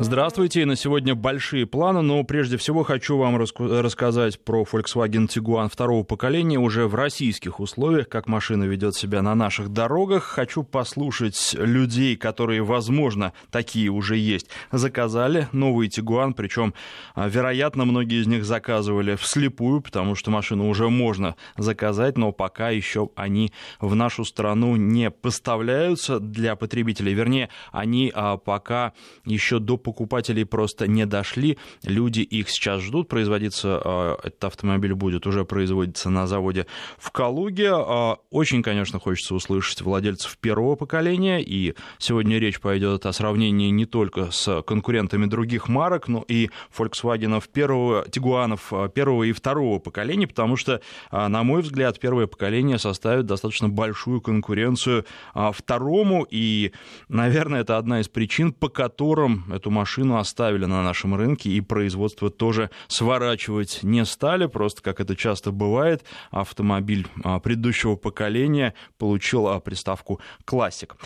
Здравствуйте. На сегодня большие планы, но прежде всего хочу вам рассказать про Volkswagen Tiguan второго поколения уже в российских условиях, как машина ведет себя на наших дорогах. Хочу послушать людей, которые, возможно, такие уже есть, заказали новый Tiguan, причем, а, вероятно, многие из них заказывали вслепую, потому что машину уже можно заказать, но пока еще они в нашу страну не поставляются для потребителей. Вернее, они а, пока еще до покупателей просто не дошли, люди их сейчас ждут, производиться а, этот автомобиль будет уже производиться на заводе в Калуге. А, очень, конечно, хочется услышать владельцев первого поколения, и сегодня речь пойдет о сравнении не только с конкурентами других марок, но и Volkswagen первого, Тигуанов а, первого и второго поколения, потому что, на мой взгляд, первое поколение составит достаточно большую конкуренцию второму, и, наверное, это одна из причин, по которым эту машину оставили на нашем рынке, и производство тоже сворачивать не стали, просто как это часто бывает, автомобиль а, предыдущего поколения получил а, приставку «Классик».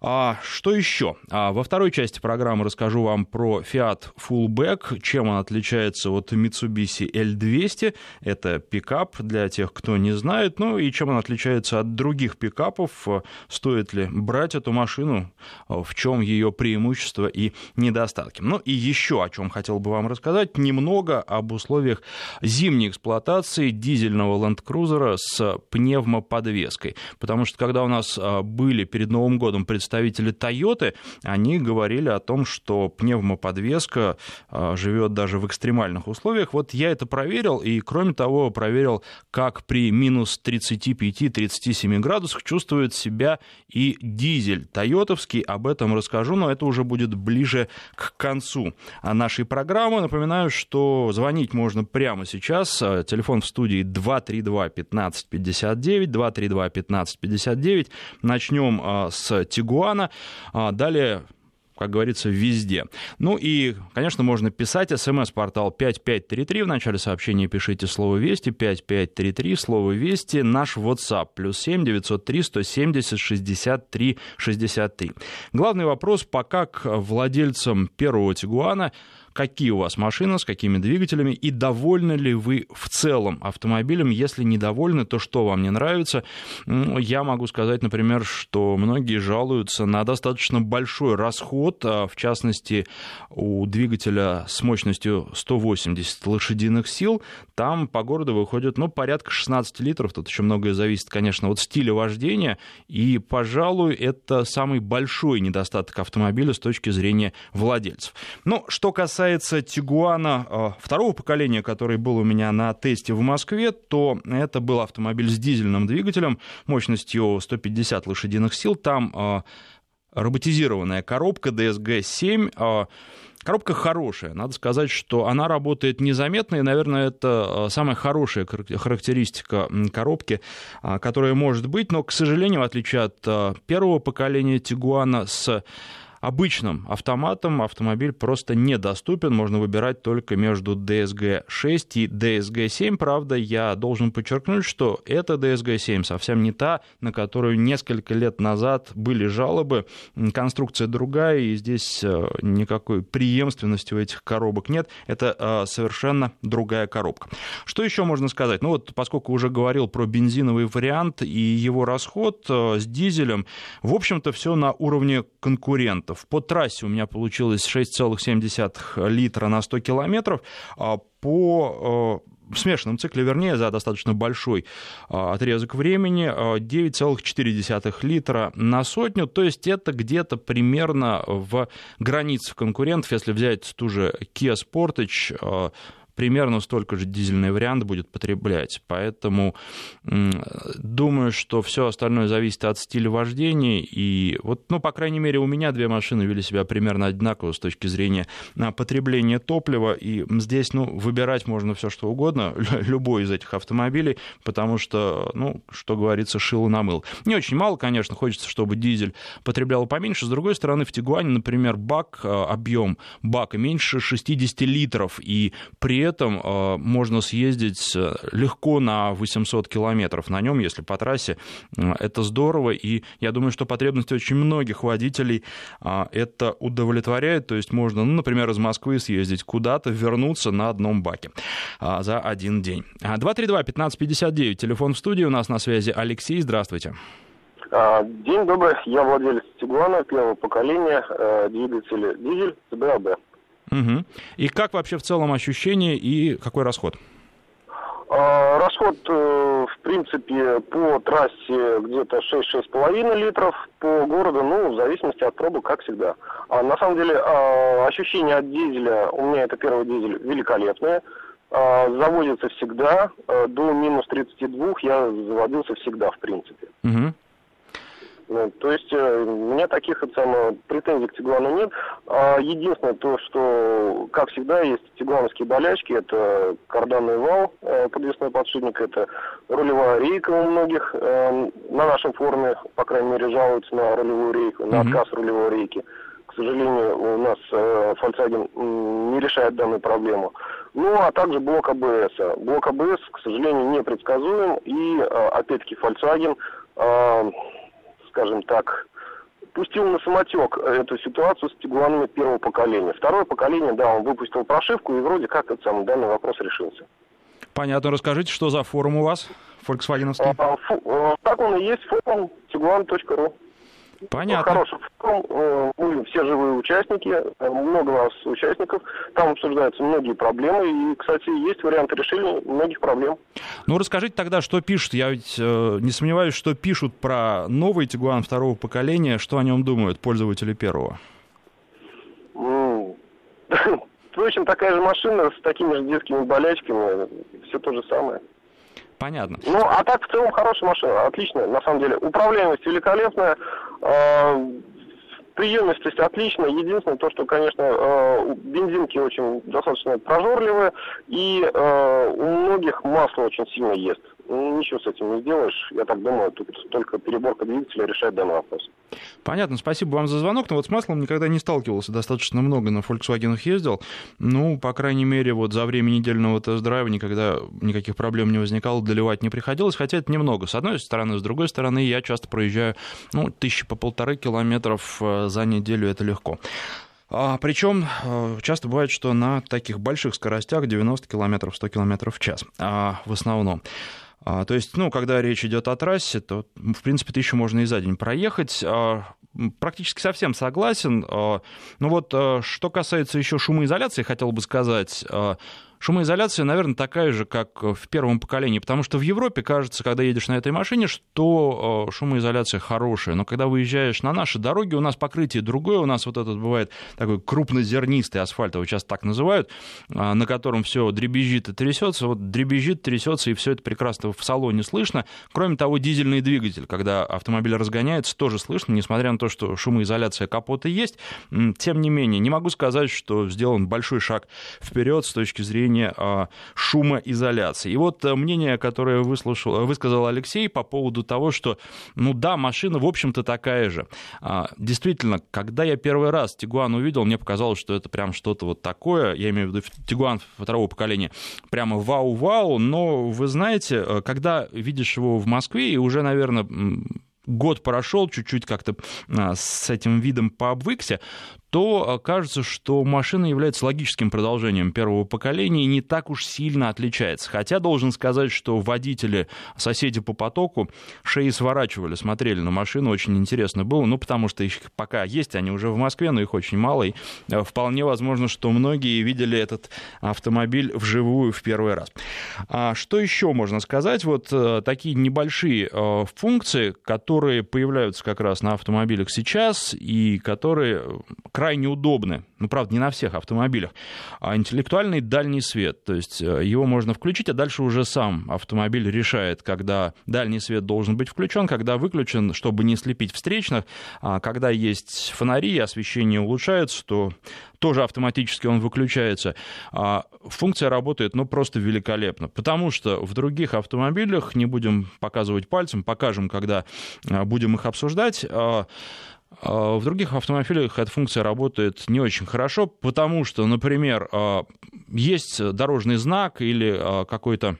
А что еще? Во второй части программы расскажу вам про Fiat Fullback, чем он отличается от Mitsubishi L200. Это пикап для тех, кто не знает. Ну и чем он отличается от других пикапов. Стоит ли брать эту машину? В чем ее преимущество и недостатки? Недостатки. Ну и еще о чем хотел бы вам рассказать, немного об условиях зимней эксплуатации дизельного Cruiser с пневмоподвеской. Потому что когда у нас а, были перед Новым годом представители Toyota, они говорили о том, что пневмоподвеска а, живет даже в экстремальных условиях. Вот я это проверил, и кроме того проверил, как при минус 35-37 градусах чувствует себя и дизель тойотовский. Об этом расскажу, но это уже будет ближе к к концу нашей программы. Напоминаю, что звонить можно прямо сейчас. Телефон в студии 232 1559, 232 1559. Начнем а, с Тигуана. А, далее как говорится, везде. Ну и, конечно, можно писать. СМС-портал 5533. В начале сообщения пишите слово «Вести», 5533, слово «Вести». Наш WhatsApp, плюс 7 903 170 63 63. Главный вопрос пока к владельцам первого Тигуана – какие у вас машины, с какими двигателями, и довольны ли вы в целом автомобилем. Если недовольны, то что вам не нравится? Я могу сказать, например, что многие жалуются на достаточно большой расход, а, в частности, у двигателя с мощностью 180 лошадиных сил, там по городу выходит, ну, порядка 16 литров, тут еще многое зависит, конечно, от стиля вождения, и, пожалуй, это самый большой недостаток автомобиля с точки зрения владельцев. Ну, что касается касается Тигуана э, второго поколения, который был у меня на тесте в Москве, то это был автомобиль с дизельным двигателем мощностью 150 лошадиных сил. Там э, роботизированная коробка DSG-7. Э, коробка хорошая. Надо сказать, что она работает незаметно, и, наверное, это самая хорошая характеристика коробки, которая может быть. Но, к сожалению, в отличие от первого поколения Тигуана с обычным автоматом автомобиль просто недоступен, можно выбирать только между DSG-6 и DSG-7. Правда, я должен подчеркнуть, что эта DSG-7 совсем не та, на которую несколько лет назад были жалобы. Конструкция другая, и здесь э, никакой преемственности у этих коробок нет. Это э, совершенно другая коробка. Что еще можно сказать? Ну вот, поскольку уже говорил про бензиновый вариант и его расход э, с дизелем, в общем-то, все на уровне конкурента процентов. По трассе у меня получилось 6,7 литра на 100 километров. А по в э, смешанном цикле, вернее, за достаточно большой э, отрезок времени, 9,4 э, литра на сотню, то есть это где-то примерно в границах конкурентов, если взять ту же Kia Sportage, примерно столько же дизельный вариант будет потреблять. Поэтому думаю, что все остальное зависит от стиля вождения. И вот, ну, по крайней мере, у меня две машины вели себя примерно одинаково с точки зрения а, потребления топлива. И здесь, ну, выбирать можно все что угодно, любой из этих автомобилей, потому что, ну, что говорится, шило на мыл. Не очень мало, конечно, хочется, чтобы дизель потреблял поменьше. С другой стороны, в Тигуане, например, бак, а, объем бака меньше 60 литров, и при цветом можно съездить легко на 800 километров на нем, если по трассе. Это здорово, и я думаю, что потребности очень многих водителей это удовлетворяет. То есть можно, ну, например, из Москвы съездить куда-то, вернуться на одном баке за один день. 232-1559, телефон в студии, у нас на связи Алексей, здравствуйте. А, день добрый, я владелец Тигуана первого поколения, э, двигатель дизель ЦБАБ. Угу. И как вообще в целом ощущение и какой расход? А, расход, э, в принципе, по трассе где-то 6-6,5 литров, по городу, ну, в зависимости от пробы, как всегда. А на самом деле, а, ощущение от дизеля, у меня это первый дизель, великолепное. Заводится всегда, э, до минус 32 я заводился всегда, в принципе. Угу. Ну, то есть э, у меня таких самое, претензий к Тигуану нет. А единственное то, что, как всегда, есть тигуановские болячки. Это карданный вал, э, подвесной подшипник, это рулевая рейка у многих. Э, на нашем форуме, по крайней мере, жалуются на рулевую рейку, на отказ рулевой рейки. К сожалению, у нас э, Volkswagen не решает данную проблему. Ну, а также блок АБС. Блок АБС, к сожалению, непредсказуем. И, э, опять-таки, Volkswagen... Скажем так, пустил на самотек эту ситуацию с тигуанами первого поколения. Второе поколение, да, он выпустил прошивку, и вроде как этот самый данный вопрос решился. Понятно. Расскажите, что за форум у вас, Volkswagen? А, фу, э, так он и есть, форум tiguan.ru. Понятно. Хороший форум, э, мы все живые участники, э, много у нас участников, там обсуждаются многие проблемы, и, кстати, есть варианты решения многих проблем. Ну, расскажите тогда, что пишут, я ведь э, не сомневаюсь, что пишут про новый Тигуан второго поколения, что о нем думают пользователи первого? Впрочем, такая же машина с такими же детскими болячками, все то же самое. Понятно. Ну, а так в целом хорошая машина, отличная, на самом деле. Управляемость великолепная, э, приемистость отличная. Единственное то, что, конечно, э, бензинки очень достаточно прожорливые, и э, у многих масло очень сильно ест. Ну, ничего с этим не сделаешь. Я так думаю, тут только переборка двигателя решает данный вопрос. Понятно, спасибо вам за звонок. Но вот с маслом никогда не сталкивался. Достаточно много на Volkswagen ездил. Ну, по крайней мере, вот за время недельного тест-драйва никогда никаких проблем не возникало, доливать не приходилось. Хотя это немного, с одной стороны. С другой стороны, я часто проезжаю, ну, тысячи по полторы километров э, за неделю. Это легко. А, причем э, часто бывает, что на таких больших скоростях 90 км, 100 км в час а, в основном. А, то есть, ну, когда речь идет о трассе, то, в принципе, тысячу можно и за день проехать. А, практически совсем согласен. А, ну вот, что касается еще шумоизоляции, хотел бы сказать, Шумоизоляция, наверное, такая же, как в первом поколении, потому что в Европе кажется, когда едешь на этой машине, что э, шумоизоляция хорошая, но когда выезжаешь на наши дороги, у нас покрытие другое, у нас вот этот бывает такой крупнозернистый асфальт, его сейчас так называют, э, на котором все дребезжит и трясется, вот дребезжит, трясется, и все это прекрасно в салоне слышно. Кроме того, дизельный двигатель, когда автомобиль разгоняется, тоже слышно, несмотря на то, что шумоизоляция капота есть, тем не менее, не могу сказать, что сделан большой шаг вперед с точки зрения зрения а, шумоизоляции. И вот э, мнение, которое выслушал, высказал Алексей по поводу того, что, ну да, машина, в общем-то, такая же. А, действительно, когда я первый раз Тигуан увидел, мне показалось, что это прям что-то вот такое, я имею в виду Тигуан второго поколения, прямо вау-вау, но вы знаете, э, когда видишь его в Москве, и уже, наверное, год прошел, чуть-чуть как-то а, с этим видом пообвыкся, то а, кажется, что машина является логическим продолжением первого поколения и не так уж сильно отличается. Хотя должен сказать, что водители, соседи по потоку шеи сворачивали, смотрели на машину, очень интересно было, ну, потому что их пока есть, они уже в Москве, но их очень мало, и а, вполне возможно, что многие видели этот автомобиль вживую в первый раз. А что еще можно сказать? Вот э, такие небольшие э, функции, которые появляются как раз на автомобилях сейчас и которые крайне удобны, ну, правда, не на всех автомобилях, а интеллектуальный дальний свет, то есть э, его можно включить, а дальше уже сам автомобиль решает, когда дальний свет должен быть включен, когда выключен, чтобы не слепить встречных, а когда есть фонари, освещение улучшается, то тоже автоматически он выключается. А функция работает, ну, просто великолепно, потому что в других автомобилях, не будем показывать пальцем, покажем, когда а, будем их обсуждать, а, В других автомобилях эта функция работает не очень хорошо, потому что, например, есть дорожный знак или какой-то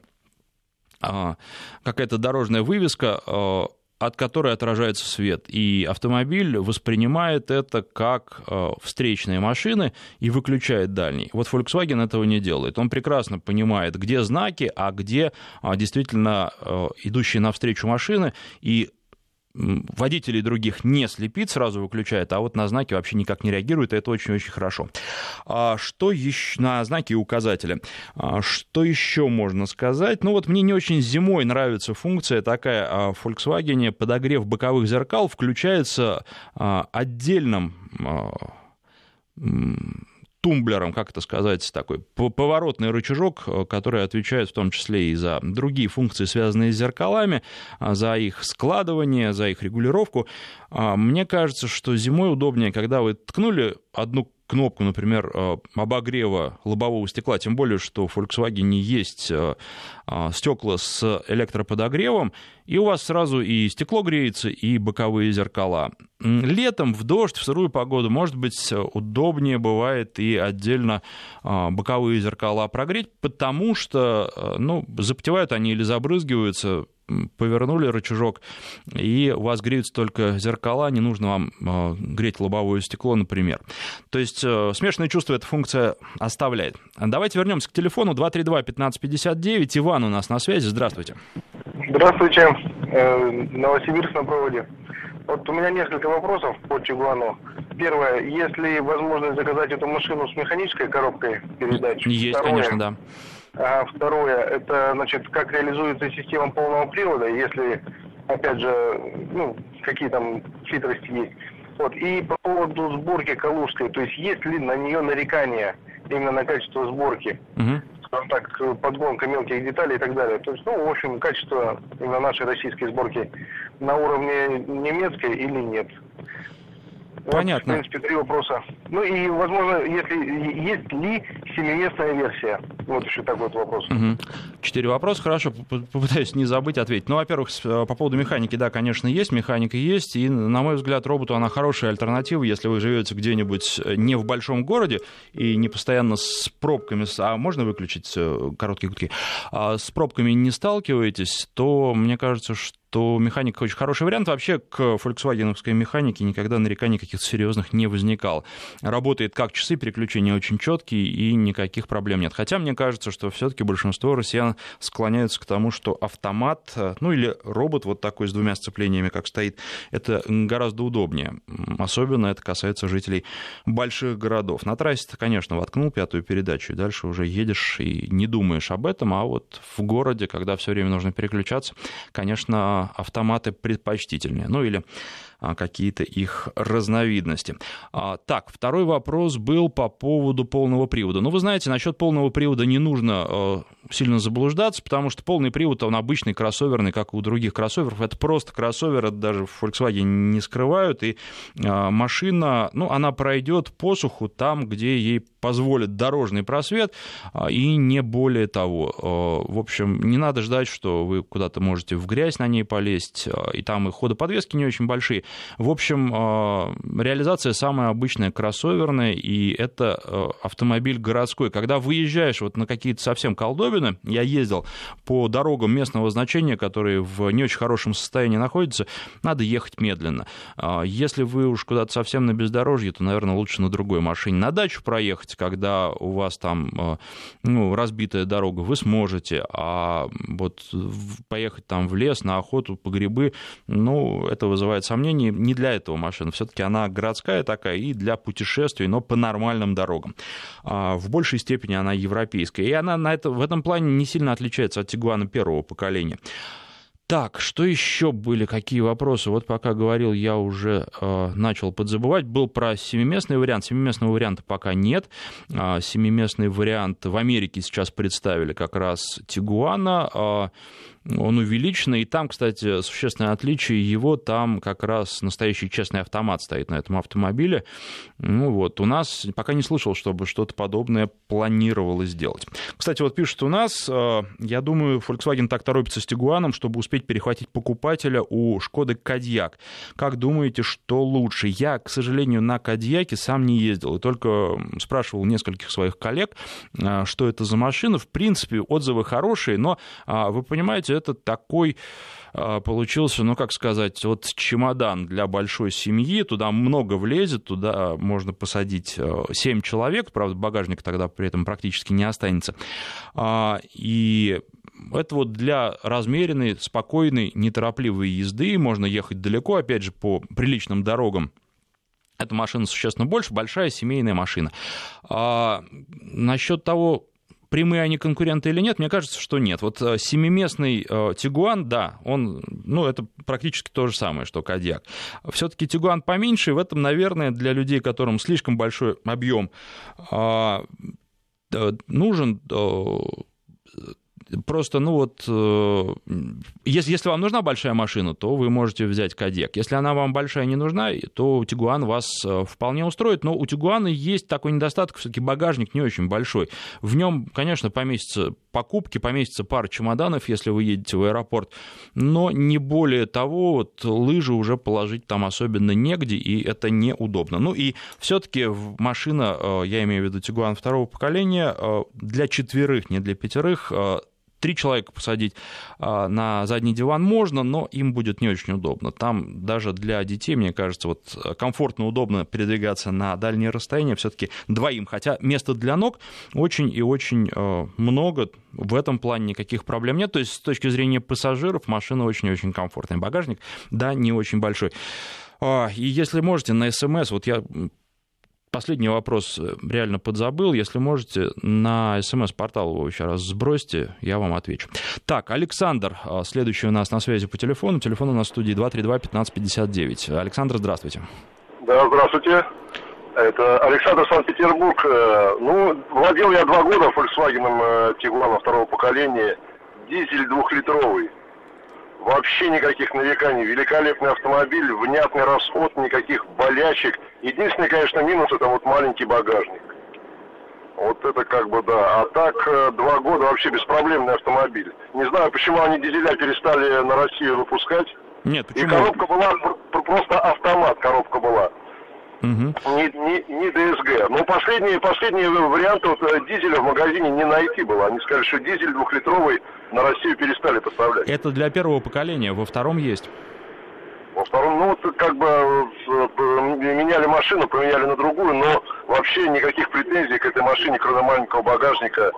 какая-то дорожная вывеска, от которой отражается свет. И автомобиль воспринимает это как встречные машины и выключает дальний. Вот Volkswagen этого не делает. Он прекрасно понимает, где знаки, а где а, действительно идущие навстречу машины, и водителей других не слепит, сразу выключает, а вот на знаки вообще никак не реагирует, и это очень-очень хорошо. А что еще на знаки и указатели? А что еще можно сказать? Ну вот мне не очень зимой нравится функция такая а в Volkswagen подогрев боковых зеркал включается отдельным тумблером, как это сказать, такой поворотный рычажок, э, который отвечает в том числе и за другие функции, связанные с зеркалами, а, за их складывание, за их регулировку. А, мне кажется, что зимой удобнее, когда вы ткнули одну кнопку, например, э, обогрева лобового стекла, тем более, что в Volkswagen есть э, э, стекла с электроподогревом, и у вас сразу и стекло греется, и боковые зеркала. Летом, в дождь, в сырую погоду, может быть, удобнее бывает и отдельно боковые зеркала прогреть, потому что ну, запотевают они или забрызгиваются повернули рычажок, и у вас греются только зеркала, не нужно вам э, греть лобовое стекло, например. То есть э, смешанное чувство эта функция оставляет. Давайте вернемся к телефону 232-1559. Иван у нас на связи. Здравствуйте. Здравствуйте. Э, Новосибирск на проводе. Вот у меня несколько вопросов по Тигуану. Первое, есть ли возможность заказать эту машину с механической коробкой передач? Есть, Второе, конечно, да. А второе, это, значит, как реализуется система полного привода, если, опять же, ну, какие там хитрости есть. Вот. И по поводу сборки Калужской, то есть есть ли на нее нарекания именно на качество сборки? Угу. Скажем так, подгонка мелких деталей и так далее. То есть, ну, в общем, качество именно нашей российской сборки на уровне немецкой или нет? Понятно. Вот, в принципе, три вопроса. Ну и, возможно, если есть ли семиместная версия? Вот еще такой вот вопрос. Угу. Четыре вопроса, хорошо, попытаюсь не забыть ответить. Ну, во-первых, э, по поводу механики, да, конечно, есть, механика есть, и, на мой взгляд, роботу она хорошая альтернатива, если вы живете где-нибудь э, не в большом городе и не постоянно с пробками, а можно выключить э, короткие гудки, а с пробками не сталкиваетесь, то мне кажется, что то механика очень хороший вариант. Вообще к Volkswagen механике никогда нареканий каких-то серьезных не возникало. Работает как часы, переключения очень четкие и никаких проблем нет. Хотя мне кажется, что все-таки большинство россиян склоняются к тому, что автомат, ну или робот вот такой с двумя сцеплениями, как стоит, это гораздо удобнее. Особенно это касается жителей больших городов. На трассе ты, конечно, воткнул пятую передачу, и дальше уже едешь и не думаешь об этом, а вот в городе, когда все время нужно переключаться, конечно, автоматы предпочтительнее. Ну или а, какие-то их разновидности. А, так, второй вопрос был по поводу полного привода. Ну, вы знаете, насчет полного привода не нужно сильно заблуждаться, потому что полный привод, он обычный кроссоверный, как у других кроссоверов. Это просто кроссовер, это даже в Volkswagen не скрывают, и а, машина, ну, она пройдет посуху там, где ей позволит дорожный просвет, и не более того. В общем, не надо ждать, что вы куда-то можете в грязь на ней полезть, и там и ходоподвески не очень большие. В общем, а, реализация самая обычная, кроссоверная, и это а, автомобиль городской. Когда выезжаешь вот на какие-то совсем колдобины, я ездил по дорогам местного значения, которые в не очень хорошем состоянии находятся, надо ехать медленно. А, если вы уж куда-то совсем на бездорожье, то, наверное, лучше на другой машине. На дачу проехать, когда у вас там ну, разбитая дорога, вы сможете, а вот поехать там в лес, на охоту, по грибы, ну, это вызывает сомнения не, не для этого машина. Все-таки она городская такая и для путешествий, но по нормальным дорогам. А, в большей степени она европейская. И она на это, в этом плане не сильно отличается от Тигуана первого поколения. Так, что еще были, какие вопросы? Вот пока говорил, я уже э, начал подзабывать. Был про семиместный вариант. Семиместного варианта пока нет. Э, семиместный вариант в Америке сейчас представили как раз Тигуана. Э, он увеличенный, и там, кстати, существенное отличие его, там как раз настоящий честный автомат стоит на этом автомобиле. Ну вот, у нас пока не слышал, чтобы что-то подобное планировалось сделать. Кстати, вот пишут у нас, э, я думаю, Volkswagen так торопится с Тигуаном, чтобы успеть перехватить покупателя у Шкоды Кадьяк. Как думаете, что лучше? Я, к сожалению, на Кадьяке сам не ездил, и только спрашивал нескольких своих коллег, э, что это за машина. В принципе, отзывы хорошие, но, а, вы понимаете, это такой а, получился, ну, как сказать, вот чемодан для большой семьи, туда много влезет, туда можно посадить 7 э, человек, правда, багажник тогда при этом практически не останется. А, и это вот для размеренной, спокойной, неторопливой езды, можно ехать далеко, опять же, по приличным дорогам. Эта машина существенно больше, большая семейная машина. А насчет того, прямые они конкуренты или нет, мне кажется, что нет. Вот э, семиместный э, Тигуан, да, он, ну, это практически то же самое, что Кадьяк. Все-таки Тигуан поменьше, и в этом, наверное, для людей, которым слишком большой объем а, нужен просто, ну вот, э, если, если вам нужна большая машина, то вы можете взять Кадек. Если она вам большая не нужна, то Тигуан вас э, вполне устроит. Но у Тигуана есть такой недостаток, все-таки багажник не очень большой. В нем, конечно, поместится покупки, поместится пара чемоданов, если вы едете в аэропорт, но не более того, вот лыжи уже положить там особенно негде, и это неудобно. Ну и все-таки машина, э, я имею в виду Тигуан второго поколения, для четверых, не для пятерых, три человека посадить а, на задний диван можно, но им будет не очень удобно. Там даже для детей, мне кажется, вот комфортно, удобно передвигаться на дальние расстояния все-таки двоим. Хотя места для ног очень и очень а, много. В этом плане никаких проблем нет. То есть с точки зрения пассажиров машина очень и очень комфортная. Багажник, да, не очень большой. А, и если можете, на СМС, вот я Последний вопрос э, реально подзабыл. Если можете, на смс-портал его еще раз сбросьте, я вам отвечу. Так, Александр, а, следующий у нас на связи по телефону. Телефон у нас в студии 232-1559. Александр, здравствуйте. Да, здравствуйте. Это Александр Санкт-Петербург. Э, ну, владел я два года Volkswagen Tiguan э, второго поколения. Дизель двухлитровый. Вообще никаких нареканий. Великолепный автомобиль, внятный расход, никаких болячек. Единственный, конечно, минус это вот маленький багажник. Вот это как бы да. А так э, два года вообще беспроблемный автомобиль. Не знаю, почему они дизеля перестали на Россию выпускать. Нет, почему? И коробка была просто автомат, коробка была. Угу. Не, не, не ДСГ. Но последние, последние варианты вот, э, дизеля в магазине не найти было. Они сказали, что дизель двухлитровый на Россию перестали поставлять. Это для первого поколения, во втором есть. Во втором, ну, вот как бы э, меняли машину, поменяли на другую, но вообще никаких претензий к этой машине, кроме маленького багажника.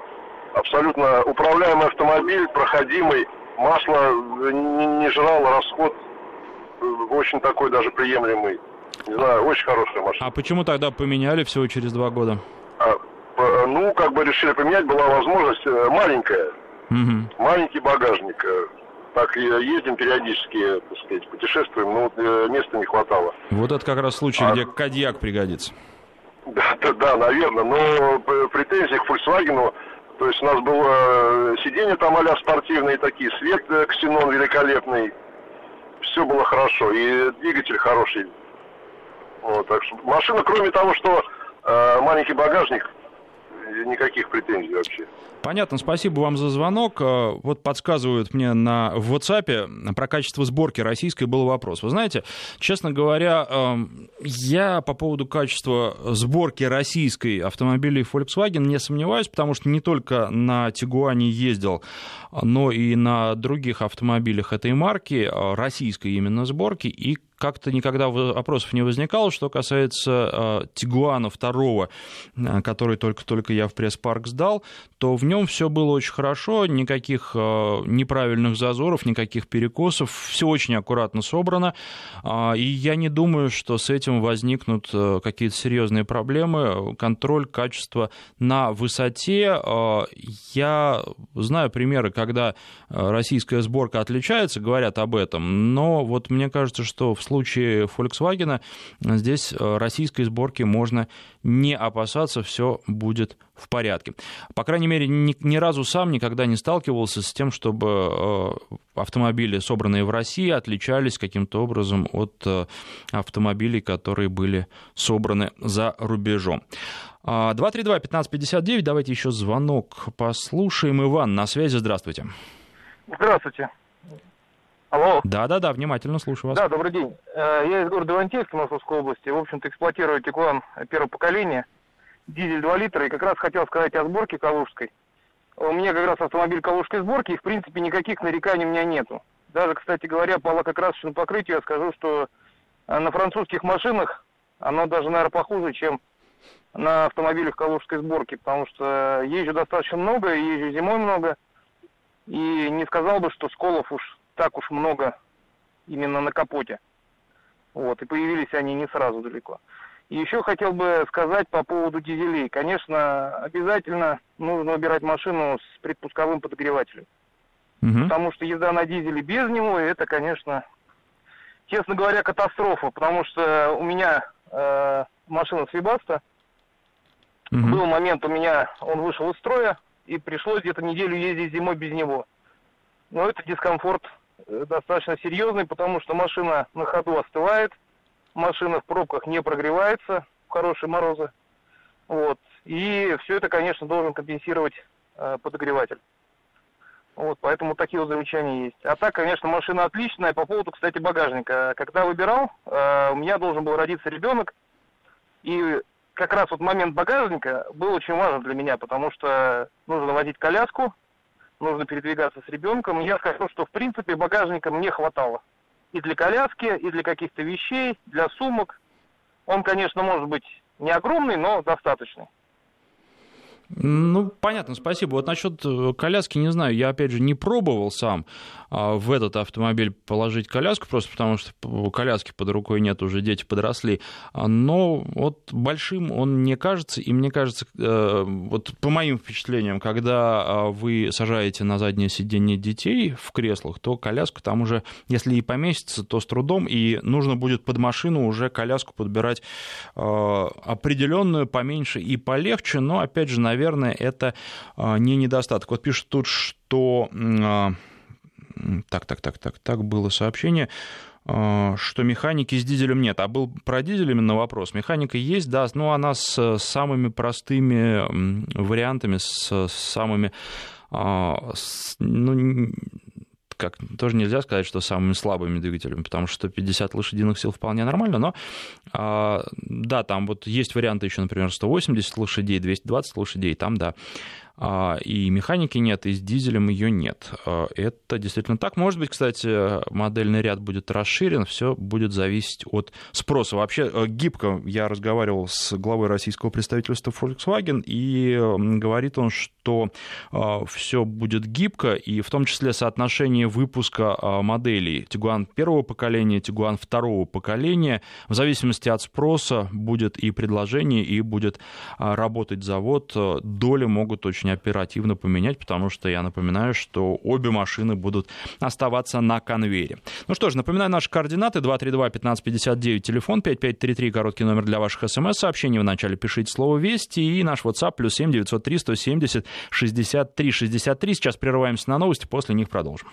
Абсолютно управляемый автомобиль, проходимый, масло не, не жрало, расход э, очень такой даже приемлемый. Не знаю, очень хорошая машина. А почему тогда поменяли всего через два года? А, ну, как бы решили поменять, была возможность э, маленькая. Угу. Маленький багажник. Э, так ездим периодически, так сказать, путешествуем, но э, места не хватало. Вот это как раз случай, а... где Кадьяк пригодится. Да, да, да, наверное. Но претензии к Volkswagen, то есть у нас было сиденье там а спортивные такие, свет ксенон великолепный, все было хорошо, и двигатель хороший. Вот, так что машина, кроме того, что э, маленький багажник, никаких претензий вообще. Понятно, спасибо вам за звонок. Э, вот подсказывают мне на WhatsApp про качество сборки российской был вопрос. Вы знаете, честно говоря, эм, я по поводу качества сборки российской автомобилей Volkswagen не сомневаюсь, потому что не только на Тигуане ездил, но и на других автомобилях этой марки, э, российской именно сборки, и как-то никогда вопросов не возникало. Что касается э, Тигуана второго, э, который только-только я в пресс-парк сдал, то в нем все было очень хорошо, никаких э, неправильных зазоров, никаких перекосов, все очень аккуратно собрано, и я не думаю, что с этим возникнут какие-то серьезные проблемы. Контроль качества на высоте. Я знаю примеры, когда российская сборка отличается, говорят об этом, но вот мне кажется, что в случае Volkswagen здесь российской сборки можно не опасаться, все будет в порядке. По крайней мере, ни, ни разу сам никогда не сталкивался с тем, чтобы автомобили, собранные в России, отличались каким-то образом от автомобилей, которые были собраны за рубежом. 232-1559, давайте еще звонок послушаем. Иван, на связи, здравствуйте. Здравствуйте. Алло. Да-да-да, внимательно слушаю вас. Да, добрый день. Э, я из города Ивантеевска, Московской области. В общем-то, эксплуатирую Тигуан первого поколения, дизель 2 литра, и как раз хотел сказать о сборке калужской. У меня как раз автомобиль калужской сборки, и, в принципе, никаких нареканий у меня нету. Даже, кстати говоря, по лакокрасочному покрытию я скажу, что э, на французских машинах оно даже, наверное, похуже, чем на автомобилях калужской сборки, потому что езжу достаточно много, езжу зимой много, и не сказал бы, что сколов уж так уж много именно на капоте. Вот, и появились они не сразу далеко. И еще хотел бы сказать по поводу дизелей. Конечно, обязательно нужно убирать машину с предпусковым подогревателем. Угу. Потому что езда на дизеле без него, это, конечно, честно говоря, катастрофа. Потому что у меня э, машина с Вибаста, Угу. Был момент у меня, он вышел из строя, и пришлось где-то неделю ездить зимой без него. Но это дискомфорт достаточно серьезный, потому что машина на ходу остывает, машина в пробках не прогревается в хорошие морозы. Вот. И все это, конечно, должен компенсировать э, подогреватель. Вот, поэтому такие вот замечания есть. А так, конечно, машина отличная. По поводу, кстати, багажника. Когда выбирал, э, у меня должен был родиться ребенок. И как раз вот момент багажника был очень важен для меня, потому что нужно водить коляску, нужно передвигаться с ребенком. Я скажу, что в принципе багажника мне хватало. И для коляски, и для каких-то вещей, для сумок. Он, конечно, может быть не огромный, но достаточный. Ну, понятно, спасибо. Вот насчет э, коляски, не знаю, я, опять же, не пробовал сам а, в этот автомобиль положить коляску, просто потому что коляски под рукой нет, уже дети подросли. А, но вот большим он не кажется, и мне кажется, э, вот по моим впечатлениям, когда а, вы сажаете на заднее сиденье детей в креслах, то коляску там уже, если и поместится, то с трудом, и нужно будет под машину уже коляску подбирать определенную, поменьше и полегче, но, опять же, наверное, наверное, это а, не недостаток. Вот пишут тут, что... А, так, так, так, так, так, было сообщение а, что механики с дизелем нет. А был про дизель именно вопрос. Механика есть, да, но она с самыми простыми вариантами, с самыми ну, как тоже нельзя сказать, что самыми слабыми двигателями, потому что 50 лошадиных сил вполне нормально, но а, да, там вот есть варианты еще, например, 180 лошадей, 220 лошадей, там да, и механики нет, и с дизелем ее нет. А, это действительно так. Может быть, кстати, модельный ряд будет расширен, все будет зависеть от спроса. Вообще э, гибко я разговаривал с главой российского представительства Volkswagen, и говорит он, что а, все будет гибко, и в том числе соотношение выпуска моделей Tiguan первого поколения, Tiguan второго поколения, в зависимости от спроса будет и предложение, и будет работать завод, доли могут очень очень оперативно поменять, потому что я напоминаю, что обе машины будут оставаться на конвейере. Ну что ж, напоминаю наши координаты 232-1559, телефон 5533, короткий номер для ваших смс-сообщений. В начале пишите слово «Вести» и наш WhatsApp плюс 7 903 170 63 63. Сейчас прерываемся на новости, после них продолжим.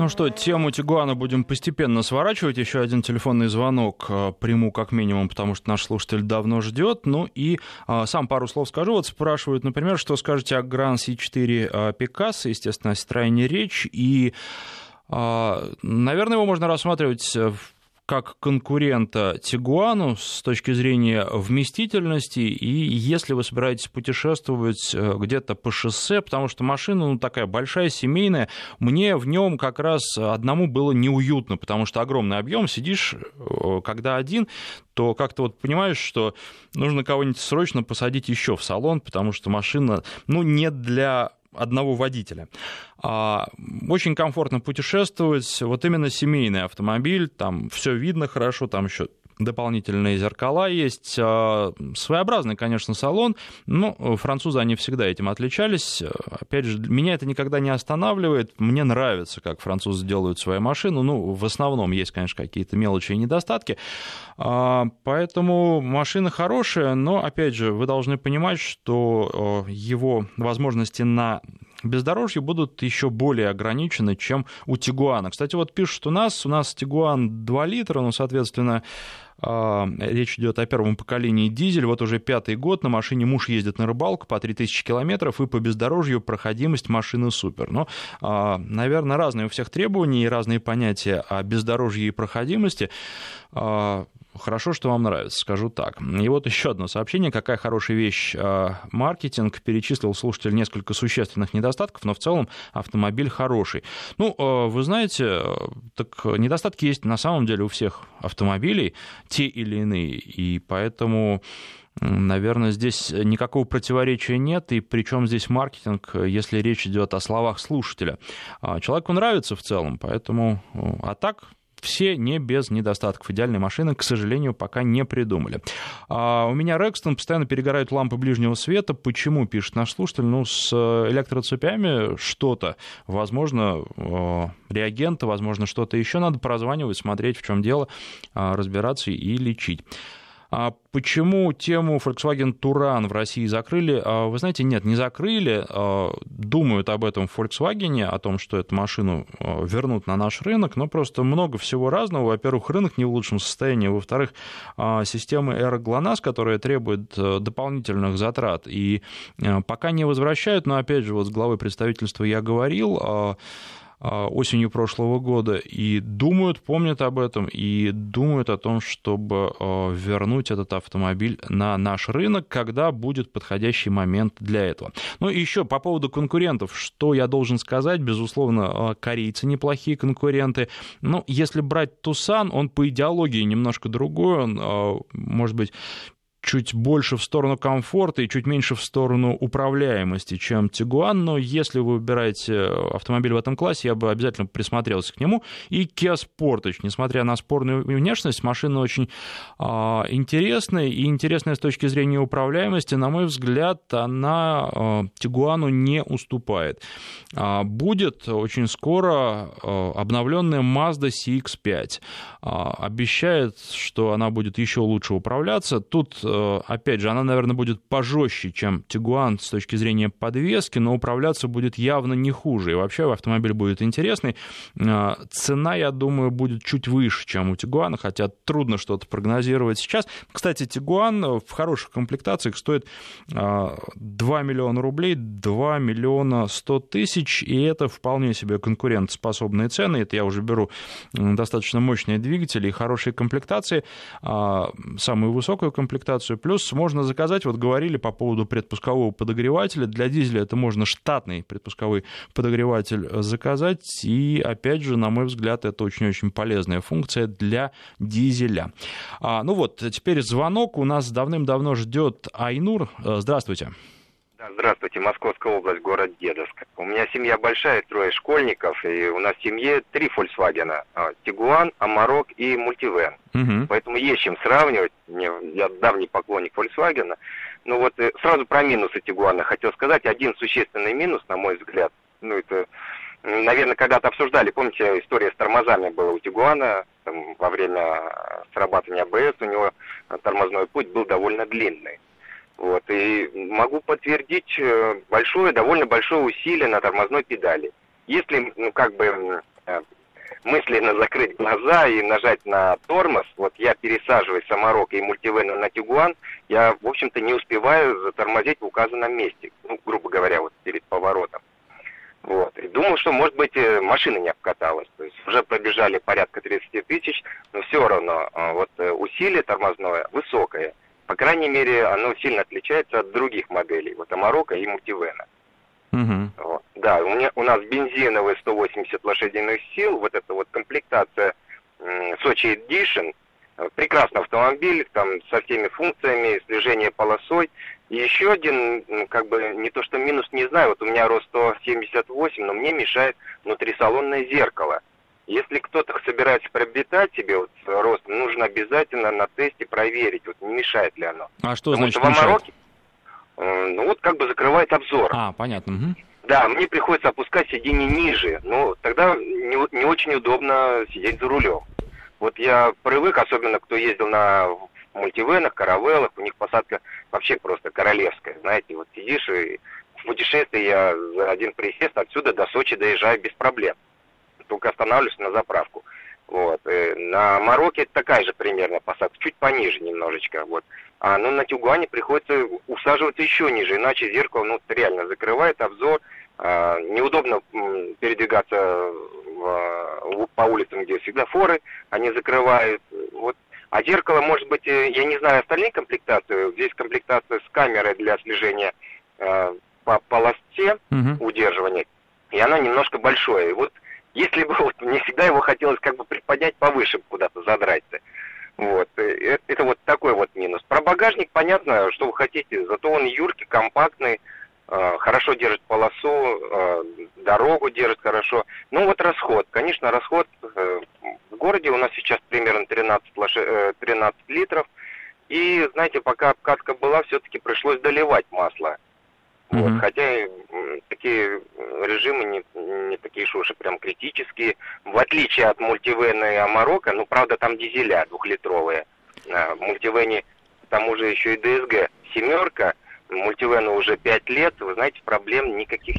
Ну что, тему Тигуана будем постепенно сворачивать. Еще один телефонный звонок э, приму как минимум, потому что наш слушатель давно ждет. Ну и а, сам пару слов скажу. Вот спрашивают, например, что скажете о Гран C4 Пикассо, естественно, о Citroёn речь. И, а, наверное, его можно рассматривать в как конкурента Тигуану с точки зрения вместительности, и если вы собираетесь путешествовать э, где-то по шоссе, потому что машина ну, такая большая, семейная, мне в нем как раз одному было неуютно, потому что огромный объем, сидишь, э, когда один, то как-то вот понимаешь, что нужно кого-нибудь срочно посадить еще в салон, потому что машина, ну, не для одного водителя. А, очень комфортно путешествовать, вот именно семейный автомобиль, там все видно хорошо, там еще дополнительные зеркала есть. А, своеобразный, конечно, салон, но французы, они всегда этим отличались. Опять же, меня это никогда не останавливает. Мне нравится, как французы делают свою машину. Ну, в основном есть, конечно, какие-то мелочи и недостатки. А, поэтому машина хорошая, но, опять же, вы должны понимать, что его возможности на бездорожье будут еще более ограничены, чем у Тигуана. Кстати, вот пишут у нас, у нас Тигуан 2 литра, ну, соответственно, Речь идет о первом поколении дизель. Вот уже пятый год на машине муж ездит на рыбалку по 3000 километров, и по бездорожью проходимость машины супер. Но, а, наверное, разные у всех требования и разные понятия о бездорожье и проходимости. Хорошо, что вам нравится, скажу так. И вот еще одно сообщение. Какая хорошая вещь а, маркетинг. Перечислил слушатель несколько существенных недостатков, но в целом автомобиль хороший. Ну, а, вы знаете, так недостатки есть на самом деле у всех автомобилей, те или иные. И поэтому Наверное, здесь никакого противоречия нет, и причем здесь маркетинг, если речь идет о словах слушателя. А, человеку нравится в целом, поэтому... А так, все не без недостатков. Идеальной машины, к сожалению, пока не придумали. А у меня Рекстон, постоянно перегорают лампы ближнего света. Почему, пишет наш слушатель? Ну, с электроцепями что-то. Возможно, реагенты, возможно, что-то еще. Надо прозванивать, смотреть, в чем дело, а, разбираться и лечить. А почему тему Volkswagen Туран в России закрыли? А, вы знаете, нет, не закрыли. А, думают об этом в Volkswagen, о том, что эту машину вернут на наш рынок, но просто много всего разного. Во-первых, рынок не в лучшем состоянии. Во-вторых, система Air GLONASS, которая требует дополнительных затрат, и пока не возвращают, но опять же, вот с главой представительства я говорил, а, осенью прошлого года и думают, помнят об этом и думают о том, чтобы а, вернуть этот автомобиль на наш рынок, когда будет подходящий момент для этого. Ну и еще по поводу конкурентов, что я должен сказать, безусловно, а, корейцы неплохие конкуренты. Ну, если брать Тусан, он по идеологии немножко другой, он, может быть, чуть больше в сторону комфорта и чуть меньше в сторону управляемости, чем Тигуан, но если вы выбираете автомобиль в этом классе, я бы обязательно присмотрелся к нему. И Kia Sportage, несмотря на спорную внешность, машина очень а, интересная, и интересная с точки зрения управляемости, на мой взгляд, она а, Тигуану не уступает. А, будет очень скоро а, обновленная Mazda CX-5. А, обещает, что она будет еще лучше управляться. Тут Э, опять же, она, наверное, будет пожестче, чем Тигуан с точки зрения подвески, но управляться будет явно не хуже. И вообще автомобиль будет интересный. Э, цена, я думаю, будет чуть выше, чем у Тигуана, хотя трудно что-то прогнозировать сейчас. Кстати, Тигуан в хороших комплектациях стоит 2 э, миллиона рублей, 2 миллиона 100 тысяч, и это вполне себе конкурентоспособные цены. Это я уже беру достаточно мощные двигатели и хорошие комплектации. Самую высокую комплектацию комплектацию. Плюс можно заказать, вот говорили по поводу предпускового подогревателя. Для дизеля это можно штатный предпусковой подогреватель заказать. И, опять же, на мой взгляд, это очень-очень полезная функция для дизеля. А, ну вот, теперь звонок у нас давным-давно ждет Айнур. Здравствуйте. Здравствуйте, Московская область, город Дедовск. У меня семья большая, трое школьников, и у нас в семье три Volkswagen. А, Тигуан, Амарок и Мультивен. Угу. Поэтому есть чем сравнивать. Я давний поклонник Volkswagen. Ну вот э, сразу про минусы Тигуана хотел сказать. Один существенный минус, на мой взгляд, ну это, наверное, когда-то обсуждали, помните, история с тормозами была у Тигуана, там, во время срабатывания АБС у него тормозной путь был довольно длинный. Вот, и могу подтвердить э, большое, довольно большое усилие на тормозной педали. Если, ну, как бы, э, мысленно закрыть глаза и нажать на тормоз, вот я пересаживаюсь с Амарока и Мультивена на Тигуан, я, в общем-то, не успеваю затормозить в указанном месте, ну, грубо говоря, вот перед поворотом. Вот. И думал, что, может быть, э, машина не обкаталась. То есть уже пробежали порядка 30 тысяч, но все равно вот усилие тормозное высокое. По крайней мере, оно сильно отличается от других моделей, вот Амарока и Мультивена. Угу. Вот. Да, у, меня, у нас бензиновый 180 лошадиных сил, вот эта вот комплектация Сочи Edition, прекрасный автомобиль, там со всеми функциями, слежение полосой. И еще один, как бы, не то что минус, не знаю, вот у меня рост 178, но мне мешает внутрисалонное зеркало. Если кто-то собирается приобретать себе вот рост, нужно обязательно на тесте проверить, вот не мешает ли оно. А что Потому значит что Амароке, э, ну вот как бы закрывает обзор. А, понятно. Угу. Да, мне приходится опускать сиденье ниже, но тогда не, не очень удобно сидеть за рулем. Вот я привык, особенно кто ездил на мультивенах, каравеллах, у них посадка вообще просто королевская, знаете, вот сидишь и в путешествии я за один присест отсюда до Сочи доезжаю без проблем. Только останавливаюсь на заправку. Вот. И э, на Марокке такая же примерно посадка, чуть пониже немножечко. Вот. А ну, на Тюгане приходится усаживаться еще ниже, иначе зеркало ну, реально закрывает обзор. А, неудобно передвигаться в, по улицам, где светофоры, они закрывают. Вот. А зеркало, может быть, э, я не знаю остальные комплектации, здесь комплектация с камерой для слежения э, по полосте угу. удерживания, и она немножко большое. И вот если бы вот мне всегда его хотелось как бы приподнять повыше куда-то задрать-то. Вот. Это, это вот такой вот минус. Про багажник понятно, что вы хотите, зато он юркий, компактный, э, хорошо держит полосу, э, дорогу держит хорошо. Ну вот расход. Конечно, расход э, в городе у нас сейчас примерно 13, лоши, 13 литров. И, знаете, пока обкатка была, все-таки пришлось доливать масло. Mm-hmm. Вот, хотя такие режимы не, не такие уж и прям критические. В отличие от мультивена и Амарока, ну, правда, там дизеля двухлитровые. А, в мультивене, к тому же еще и ДСГ семерка, мультивену уже пять лет, вы знаете, проблем никаких.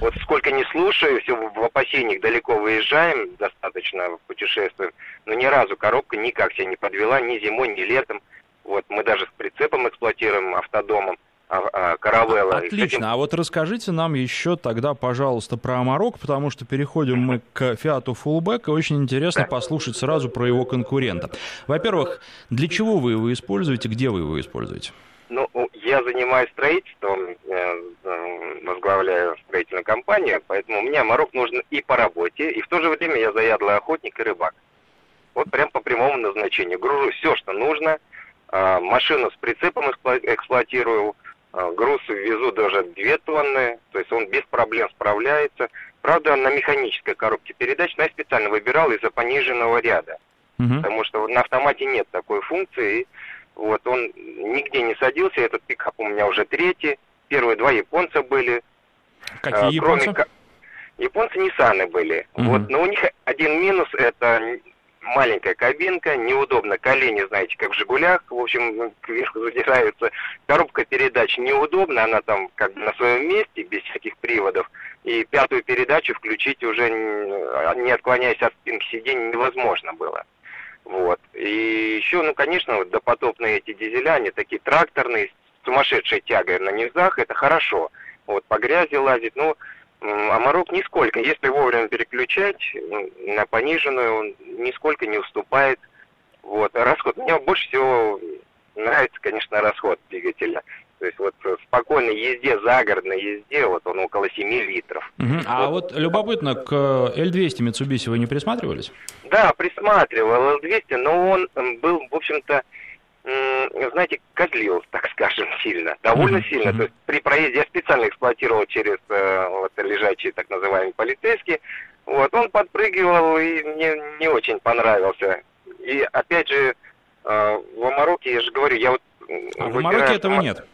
Вот сколько не слушаю, все в опасениях далеко выезжаем, достаточно путешествуем, но ни разу коробка никак себя не подвела, ни зимой, ни летом. Вот мы даже с прицепом эксплуатируем автодомом. А, а, каравелла. Отлично. Этим... А вот расскажите нам еще тогда, пожалуйста, про Амарок, потому что переходим мы к Фиату Fullback, и очень интересно да. послушать сразу про его конкурента. Во-первых, для чего вы его используете, где вы его используете? Ну, я занимаюсь строительством, э, возглавляю строительную компанию, поэтому мне Амарок нужен и по работе, и в то же время я заядлый охотник и рыбак. Вот прям по прямому назначению. Гружу все, что нужно, а, машину с прицепом эксплуатирую, груз везу даже 2 тонны, то есть он без проблем справляется. Правда, на механической коробке передач, но я специально выбирал из-за пониженного ряда. Угу. Потому что на автомате нет такой функции. Вот он нигде не садился, этот пикап у меня уже третий. Первые два японца были. Какие а, японцы? Кроме... Японцы Ниссаны были. Угу. Вот, но у них один минус это маленькая кабинка, неудобно, колени, знаете, как в «Жигулях», в общем, кверху задираются. Коробка передач неудобна, она там как бы на своем месте, без всяких приводов. И пятую передачу включить уже, не отклоняясь от спинки сиденья, невозможно было. Вот. И еще, ну, конечно, вот допотопные эти дизеля, они такие тракторные, с сумасшедшей тягой на низах, это хорошо. Вот, по грязи лазить, ну, а Марок нисколько, если вовремя переключать на пониженную, он нисколько не уступает. Вот. А расход, мне больше всего нравится, конечно, расход двигателя. То есть вот в спокойной езде, загородной езде, вот он около 7 литров. Угу. А вот. вот любопытно, к L200 Mitsubishi вы не присматривались? Да, присматривал L200, но он был, в общем-то, знаете, козлил, так скажем, сильно, довольно mm-hmm. сильно. То есть при проезде я специально эксплуатировал через э, вот, лежачие так называемые полицейские. Вот, он подпрыгивал и мне не очень понравился. И опять же, э, в Амароке, я же говорю, я вот... А в Амароке этого нет?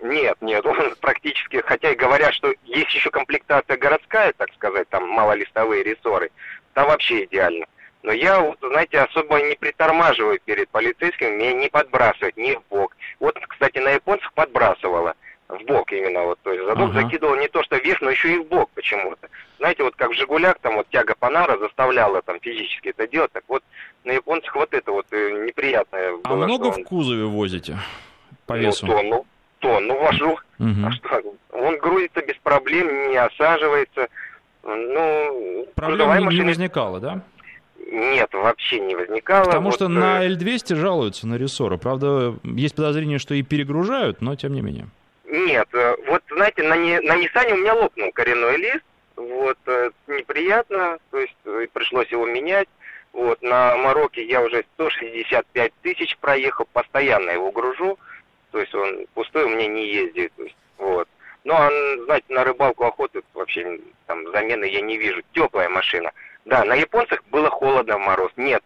Нет, нет, он практически, хотя и говорят, что есть еще комплектация городская, так сказать, там малолистовые рессоры, там вообще идеально. Но я, вот, знаете, особо не притормаживаю перед полицейским, меня не подбрасывать ни в бок. Вот, кстати, на японцах подбрасывала в бок именно, вот, то есть задок uh-huh. закидывал не то что вверх, но еще и в бок почему-то. Знаете, вот как в «Жигулях», там вот тяга Панара заставляла там физически это делать, так вот на японцах вот это вот э, неприятное А много он... в кузове возите по весу? Ну, тонну, тонну вожу. Uh-huh. А что, он грузится без проблем, не осаживается. Ну, Проблем не, машина... не возникало, да? Нет, вообще не возникало. Потому вот, что на L200 жалуются на рессоры. Правда, есть подозрение, что и перегружают, но тем не менее. Нет, э, вот знаете, на, на Nissan у меня лопнул коренной лист. Вот, э, неприятно, то есть э, пришлось его менять. Вот, на Марокке я уже 165 тысяч проехал, постоянно его гружу. То есть он пустой у меня не ездит. То есть, вот. Ну, а, знаете, на рыбалку, охоту вообще там замены я не вижу. Теплая машина. Да, на японцах было холодно в мороз. Нет,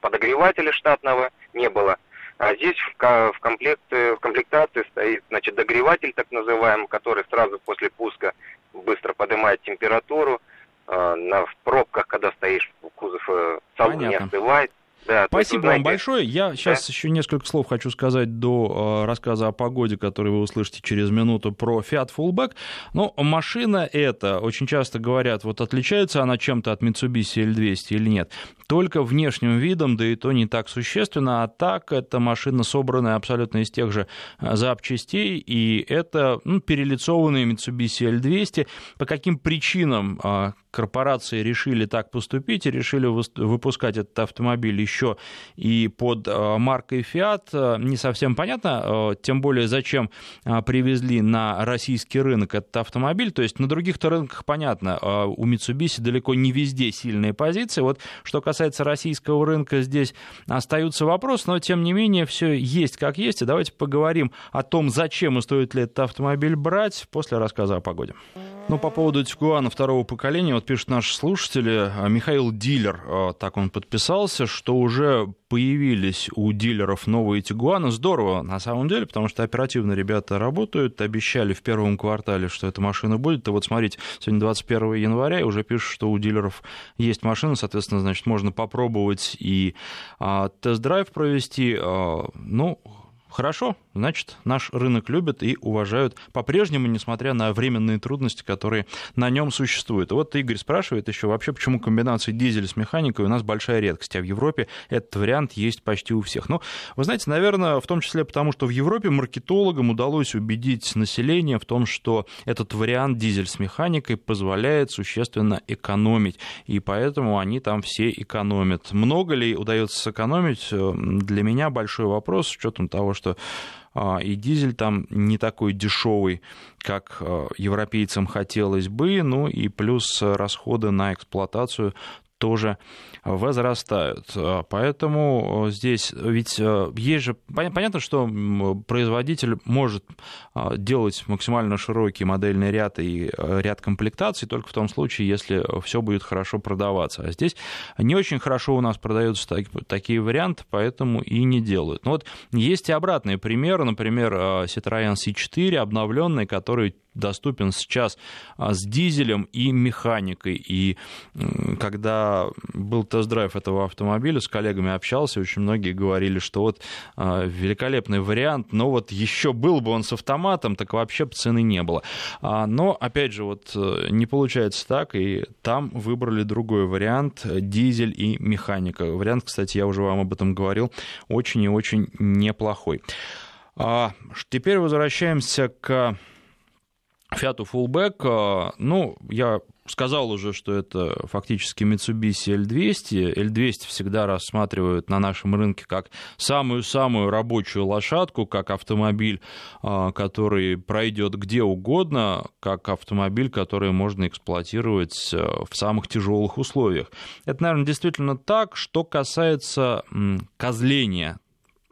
подогревателя штатного не было. А здесь в, в, комплект, в комплектации стоит значит, догреватель, так называемый, который сразу после пуска быстро поднимает температуру. А, на, в пробках, когда стоишь, кузов э, салон не остывает. Да, Спасибо знаете... вам большое. Я сейчас да? еще несколько слов хочу сказать до э, рассказа о погоде, который вы услышите через минуту про Fiat Fullback. Но машина эта, очень часто говорят, вот отличается она чем-то от Mitsubishi L200 или нет. Только внешним видом, да и то не так существенно, а так это машина, собранная абсолютно из тех же э, запчастей, и это ну, перелицованный Mitsubishi L200. По каким причинам э, корпорации решили так поступить и решили выпускать этот автомобиль еще и под э, маркой Fiat, э, не совсем понятно, э, тем более зачем привезли на российский рынок этот автомобиль, то есть на других-то рынках понятно, у Mitsubishi далеко не везде сильные позиции, вот что касается российского рынка, здесь остаются вопросы, но тем не менее все есть как есть, и давайте поговорим о том, зачем и стоит ли этот автомобиль брать после рассказа о погоде. Ну, по поводу Тигуана второго поколения, вот пишут наши слушатели, а, Михаил Дилер, а, так он подписался, что уже появились у дилеров новые Тигуаны. Здорово, на самом деле, потому что оперативно ребята работают, обещали в первом квартале, что эта машина будет. И вот смотрите, сегодня 21 января, и уже пишут, что у дилеров есть машина, соответственно, значит, можно попробовать и а, тест-драйв провести. А, ну, Хорошо, значит, наш рынок любят и уважают по-прежнему, несмотря на временные трудности, которые на нем существуют. Вот Игорь спрашивает еще вообще, почему комбинация дизеля с механикой у нас большая редкость, а в Европе этот вариант есть почти у всех. Ну, вы знаете, наверное, в том числе потому, что в Европе маркетологам удалось убедить население в том, что этот вариант дизель с механикой позволяет существенно экономить, и поэтому они там все экономят. Много ли удается сэкономить? Для меня большой вопрос с учетом того, что что а, и дизель там не такой дешевый, как а, европейцам хотелось бы, ну и плюс расходы на эксплуатацию тоже возрастают. Поэтому здесь ведь э, есть же... Понятно, что производитель может а, делать максимально широкий модельный ряд и э, ряд комплектаций только в том случае, если все будет хорошо продаваться. А здесь не очень хорошо у нас продаются такие варианты, поэтому и не делают. Но вот есть и обратные примеры. Например, э, Citroёn C4 обновленный, который доступен сейчас а, с дизелем и механикой. И когда был тест-драйв этого автомобиля, с коллегами общался, очень многие говорили, что вот а, великолепный вариант, но вот еще был бы он с автоматом, так вообще бы цены не было. А, но, опять же, вот э, не получается так, и там выбрали другой вариант, дизель и механика. Вариант, кстати, я уже вам об этом говорил, очень и очень неплохой. Теперь возвращаемся к Fiat Fullback, а, ну, я сказал уже, что это фактически Mitsubishi L200. L200 всегда рассматривают на нашем рынке как самую-самую рабочую лошадку, как автомобиль, а, который пройдет где угодно, как автомобиль, который можно эксплуатировать а, в самых тяжелых условиях. Это, наверное, действительно так. Что касается козления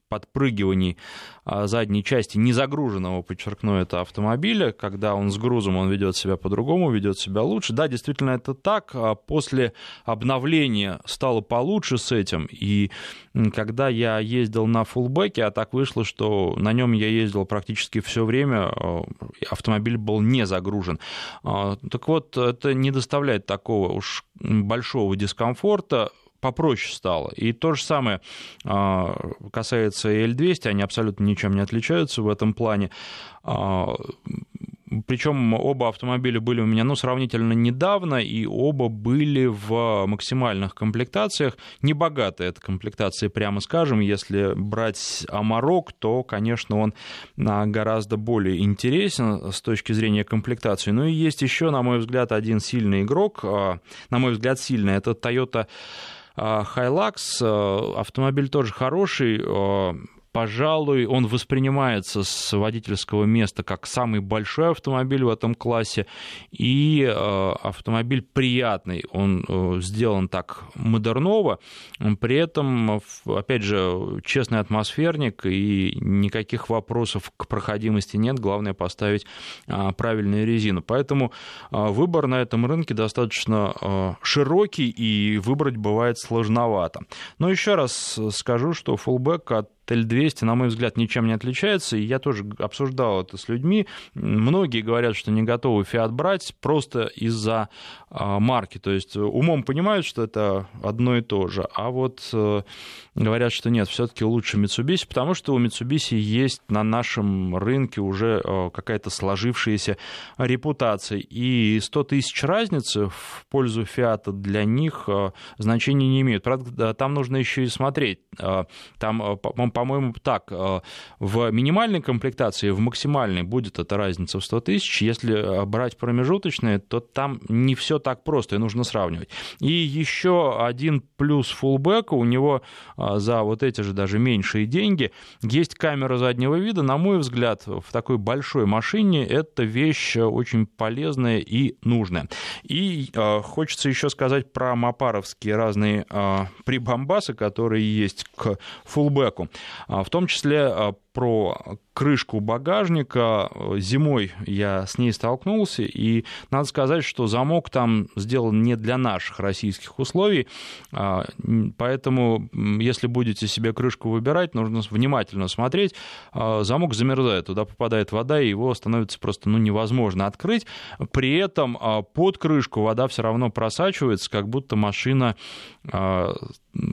подпрыгиваний а, задней части незагруженного, подчеркну это, автомобиля, когда он с грузом, он ведет себя по-другому, ведет себя лучше. Да, действительно это так. А после обновления стало получше с этим, и когда я ездил на фулбеке, а так вышло, что на нем я ездил практически все время, а, автомобиль был не загружен. Так вот, это не доставляет такого уж большого дискомфорта попроще стало. И то же самое а, касается и L200, они абсолютно ничем не отличаются в этом плане. А, Причем оба автомобиля были у меня ну, сравнительно недавно, и оба были в максимальных комплектациях. Небогатая эта комплектация, прямо скажем. Если брать Амарок, то, конечно, он а, гораздо более интересен с точки зрения комплектации. Ну и есть еще, на мой взгляд, один сильный игрок. На мой взгляд, сильный. Это Toyota Hilux, э, автомобиль тоже хороший, э, пожалуй, он воспринимается с водительского места как самый большой автомобиль в этом классе, и автомобиль приятный, он сделан так модерново, при этом, опять же, честный атмосферник, и никаких вопросов к проходимости нет, главное поставить правильную резину. Поэтому выбор на этом рынке достаточно широкий, и выбрать бывает сложновато. Но еще раз скажу, что фулбэк от Т-200, на мой взгляд, ничем не отличается, и я тоже обсуждал это с людьми. Многие говорят, что не готовы Фиат брать просто из-за а, марки, то есть умом понимают, что это одно и то же, а вот э, говорят, что нет, все-таки лучше Mitsubishi, потому что у Mitsubishi есть на нашем рынке уже э, какая-то сложившаяся репутация, и 100 тысяч разницы в пользу Фиата для них э, значения не имеют. Правда, там нужно еще и смотреть. Там, по-моему, так, э, в минимальной комплектации, в максимальной будет эта разница в 100 тысяч. Если э, брать промежуточные, то там не все так просто, и нужно сравнивать. И еще один плюс фулбека, у него э, за вот эти же даже меньшие деньги есть камера заднего вида. На мой взгляд, в такой большой машине это вещь очень полезная и нужная. И хочется еще сказать про мапаровские разные прибамбасы, которые есть к фулбеку. А, в том числе а, про крышку багажника. Зимой я с ней столкнулся, и надо сказать, что замок там сделан не для наших российских условий, а, поэтому если будете себе крышку выбирать, нужно внимательно смотреть. Замок замерзает, туда попадает вода, и его становится просто ну, невозможно открыть. При этом под крышку вода все равно просачивается, как будто машина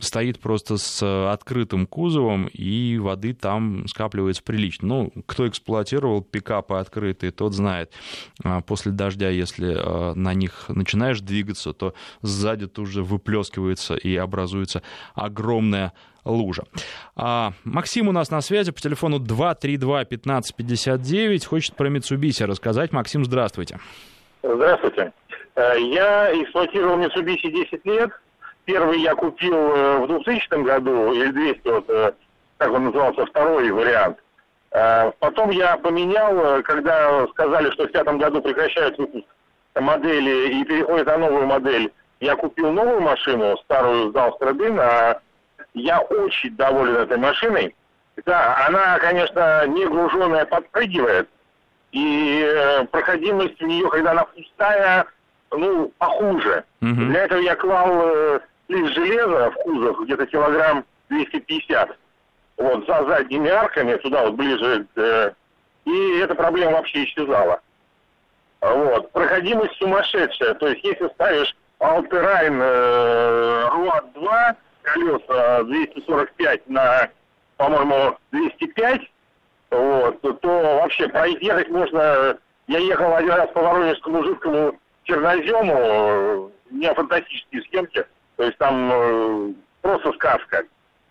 стоит просто с открытым кузовом, и воды там скапливается прилично. Ну, кто эксплуатировал пикапы открытые, тот знает. А, после дождя, если а, на них начинаешь двигаться, то сзади тут же выплескивается и образуется огромная лужа. А, Максим у нас на связи по телефону 232-1559. Хочет про Mitsubishi рассказать. Максим, здравствуйте. Здравствуйте. Э, я эксплуатировал Mitsubishi 10 лет. Первый я купил э, в 2000 году, или 200, э, как он назывался, второй вариант. Э, потом я поменял, когда сказали, что в пятом году прекращают выпуск модели и переходят на новую модель. Я купил новую машину, старую сдал в Страдын, а я очень доволен этой машиной. Да, она, конечно, не груженная, подпрыгивает, и проходимость у нее, когда она пустая, ну, похуже. Угу. Для этого я клал лист железа в кузов, где-то килограмм 250, вот, за задними арками, туда вот ближе, э, и эта проблема вообще исчезала. Вот. Проходимость сумасшедшая. То есть, если ставишь Alpine э, Ruat 2, колеса 245 на, по-моему, 205, вот, то вообще проехать можно... Я ехал один раз по Воронежскому жидкому чернозему, у меня фантастические съемки, то есть там э, просто сказка.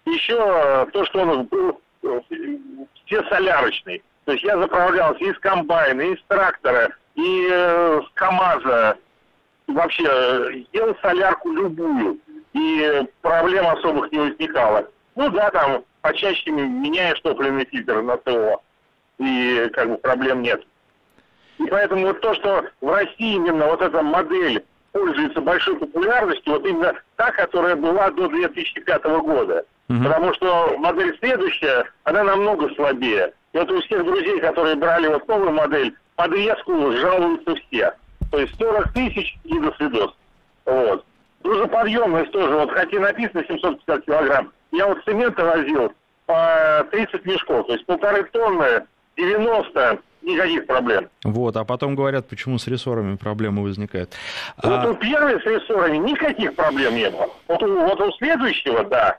Еще э, то, что он был э, все солярочный. То есть я заправлялся и с комбайна, и с трактора, и э, с КАМАЗа. Вообще, э, ел солярку любую. И проблем особых не возникало. Ну да, там почаще меняешь топливный фильтр на ТО. И как бы проблем нет. И поэтому вот то, что в России именно вот эта модель пользуется большой популярностью, вот именно та, которая была до 2005 года. Угу. Потому что модель следующая, она намного слабее. И вот у всех друзей, которые брали вот новую модель, подрезку жалуются все. То есть 40 тысяч и до свидос. Вот. Грузоподъемность тоже, вот хотя написано 750 килограмм, я вот цемента возил по 30 мешков, то есть полторы тонны, 90, никаких проблем. Вот, а потом говорят, почему с рессорами проблемы возникают. Вот а... у первой с рессорами никаких проблем не было. Вот у, вот у следующего, да,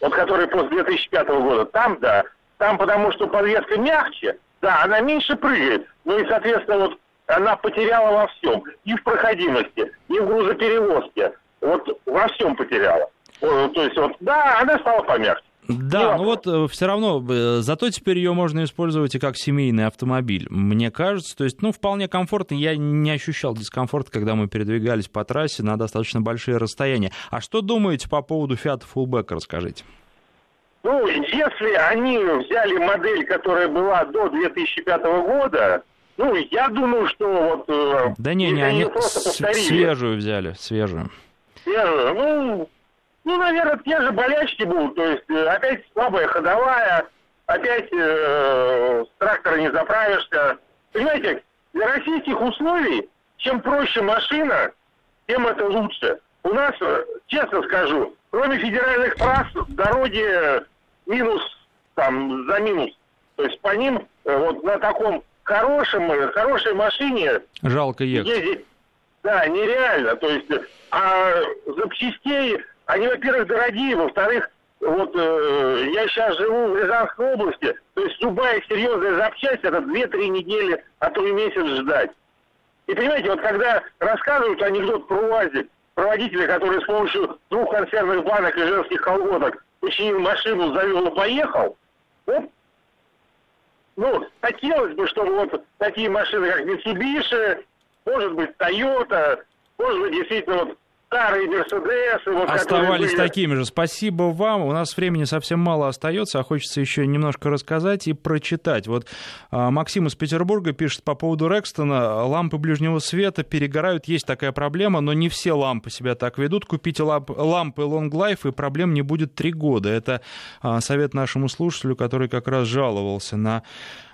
вот который после 2005 года, там, да, там потому что подвеска мягче, да, она меньше прыгает, ну и, соответственно, вот она потеряла во всем, и в проходимости, и в грузоперевозке, вот во всем потеряла. То есть вот, да, она стала помягче. Да, ну вот э, все равно, э, зато теперь ее можно использовать и как семейный автомобиль, мне кажется. То есть, ну, вполне комфортно. Я не ощущал дискомфорта, когда мы передвигались по трассе на достаточно большие расстояния. А что думаете по поводу Fiat Fullback, расскажите? Ну, если они взяли модель, которая была до 2005 года, ну, я думаю, что вот... Э, да не, не, они, они свежую взяли, свежую. Свежую, ну, ну, наверное, те же болячки будут, то есть э, опять слабая ходовая, опять э, с трактора не заправишься. Понимаете, для российских условий, чем проще машина, тем это лучше. У нас, э, честно скажу, кроме федеральных трасс, дороги минус, там, за минус. То есть по ним э, вот на таком хорошем, хорошей машине... Жалко ехать. Ездить, да, нереально. То есть, а запчастей, они, во-первых, дорогие, во-вторых, вот э, я сейчас живу в Рязанской области, то есть любая серьезная запчасть, это 2-3 недели, а то и месяц ждать. И понимаете, вот когда рассказывают анекдот про УАЗик, про водителя, который с помощью двух консервных банок и женских колготок починил машину, завел и поехал, вот, ну, хотелось бы, чтобы вот такие машины, как Mitsubishi, может быть, Toyota, может быть, действительно, вот старые Мерседесы. Вот, Оставались были... такими же. Спасибо вам. У нас времени совсем мало остается, а хочется еще немножко рассказать и прочитать. Вот а, Максим из Петербурга пишет по поводу Рекстона. Лампы ближнего света перегорают, есть такая проблема, но не все лампы себя так ведут. Купите ламп, лампы Long Life, и проблем не будет три года. Это а, совет нашему слушателю, который как раз жаловался на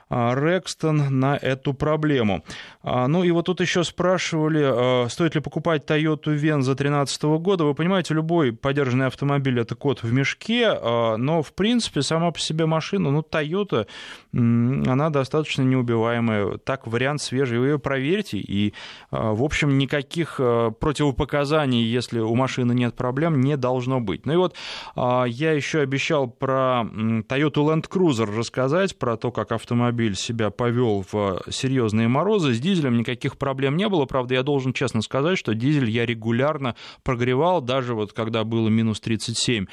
Рекстон на эту проблему. А, ну и вот тут еще спрашивали, а, стоит ли покупать Toyota Venza 2013 года. Вы понимаете, любой подержанный автомобиль — это кот в мешке, но, в принципе, сама по себе машина, ну, Toyota, она достаточно неубиваемая. Так, вариант свежий, вы ее проверьте, и, в общем, никаких противопоказаний, если у машины нет проблем, не должно быть. Ну и вот я еще обещал про Toyota Land Cruiser рассказать, про то, как автомобиль автомобиль себя повел в серьезные морозы. С дизелем никаких проблем не было. Правда, я должен честно сказать, что дизель я регулярно прогревал, даже вот когда было минус 37.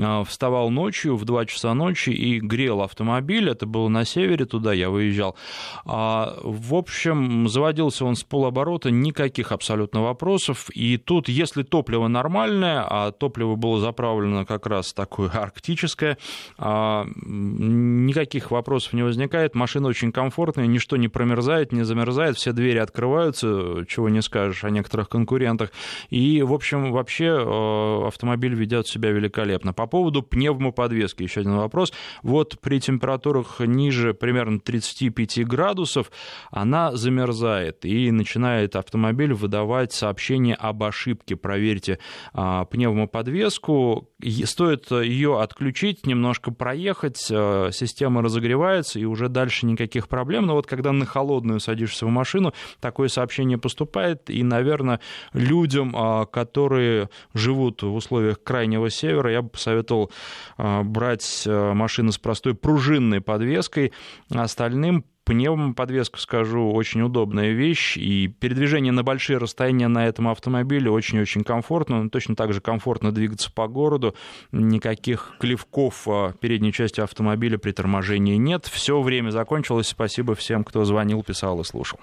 А, вставал ночью в 2 часа ночи и грел автомобиль. Это было на севере, туда я выезжал. А, в общем, заводился он с полоборота, никаких абсолютно вопросов. И тут, если топливо нормальное, а топливо было заправлено как раз такое арктическое, а, никаких вопросов не возникает машина очень комфортная, ничто не промерзает, не замерзает, все двери открываются, чего не скажешь о некоторых конкурентах. И, в общем, вообще э, автомобиль ведет себя великолепно. По поводу пневмоподвески, еще один вопрос. Вот при температурах ниже примерно 35 градусов она замерзает и начинает автомобиль выдавать сообщение об ошибке. Проверьте а, пневмоподвеску. Стоит ее отключить, немножко проехать, э, система разогревается и уже дальше дальше никаких проблем. Но вот когда на холодную садишься в машину, такое сообщение поступает, и, наверное, людям, а, которые живут в условиях крайнего севера, я бы посоветовал а, брать а, машины с простой пружинной подвеской, остальным Пневмоподвеску, скажу, очень удобная вещь, и передвижение на большие расстояния на этом автомобиле очень-очень комфортно, но точно так же комфортно двигаться по городу, никаких клевков передней части автомобиля при торможении нет. Все время закончилось, спасибо всем, кто звонил, писал и слушал.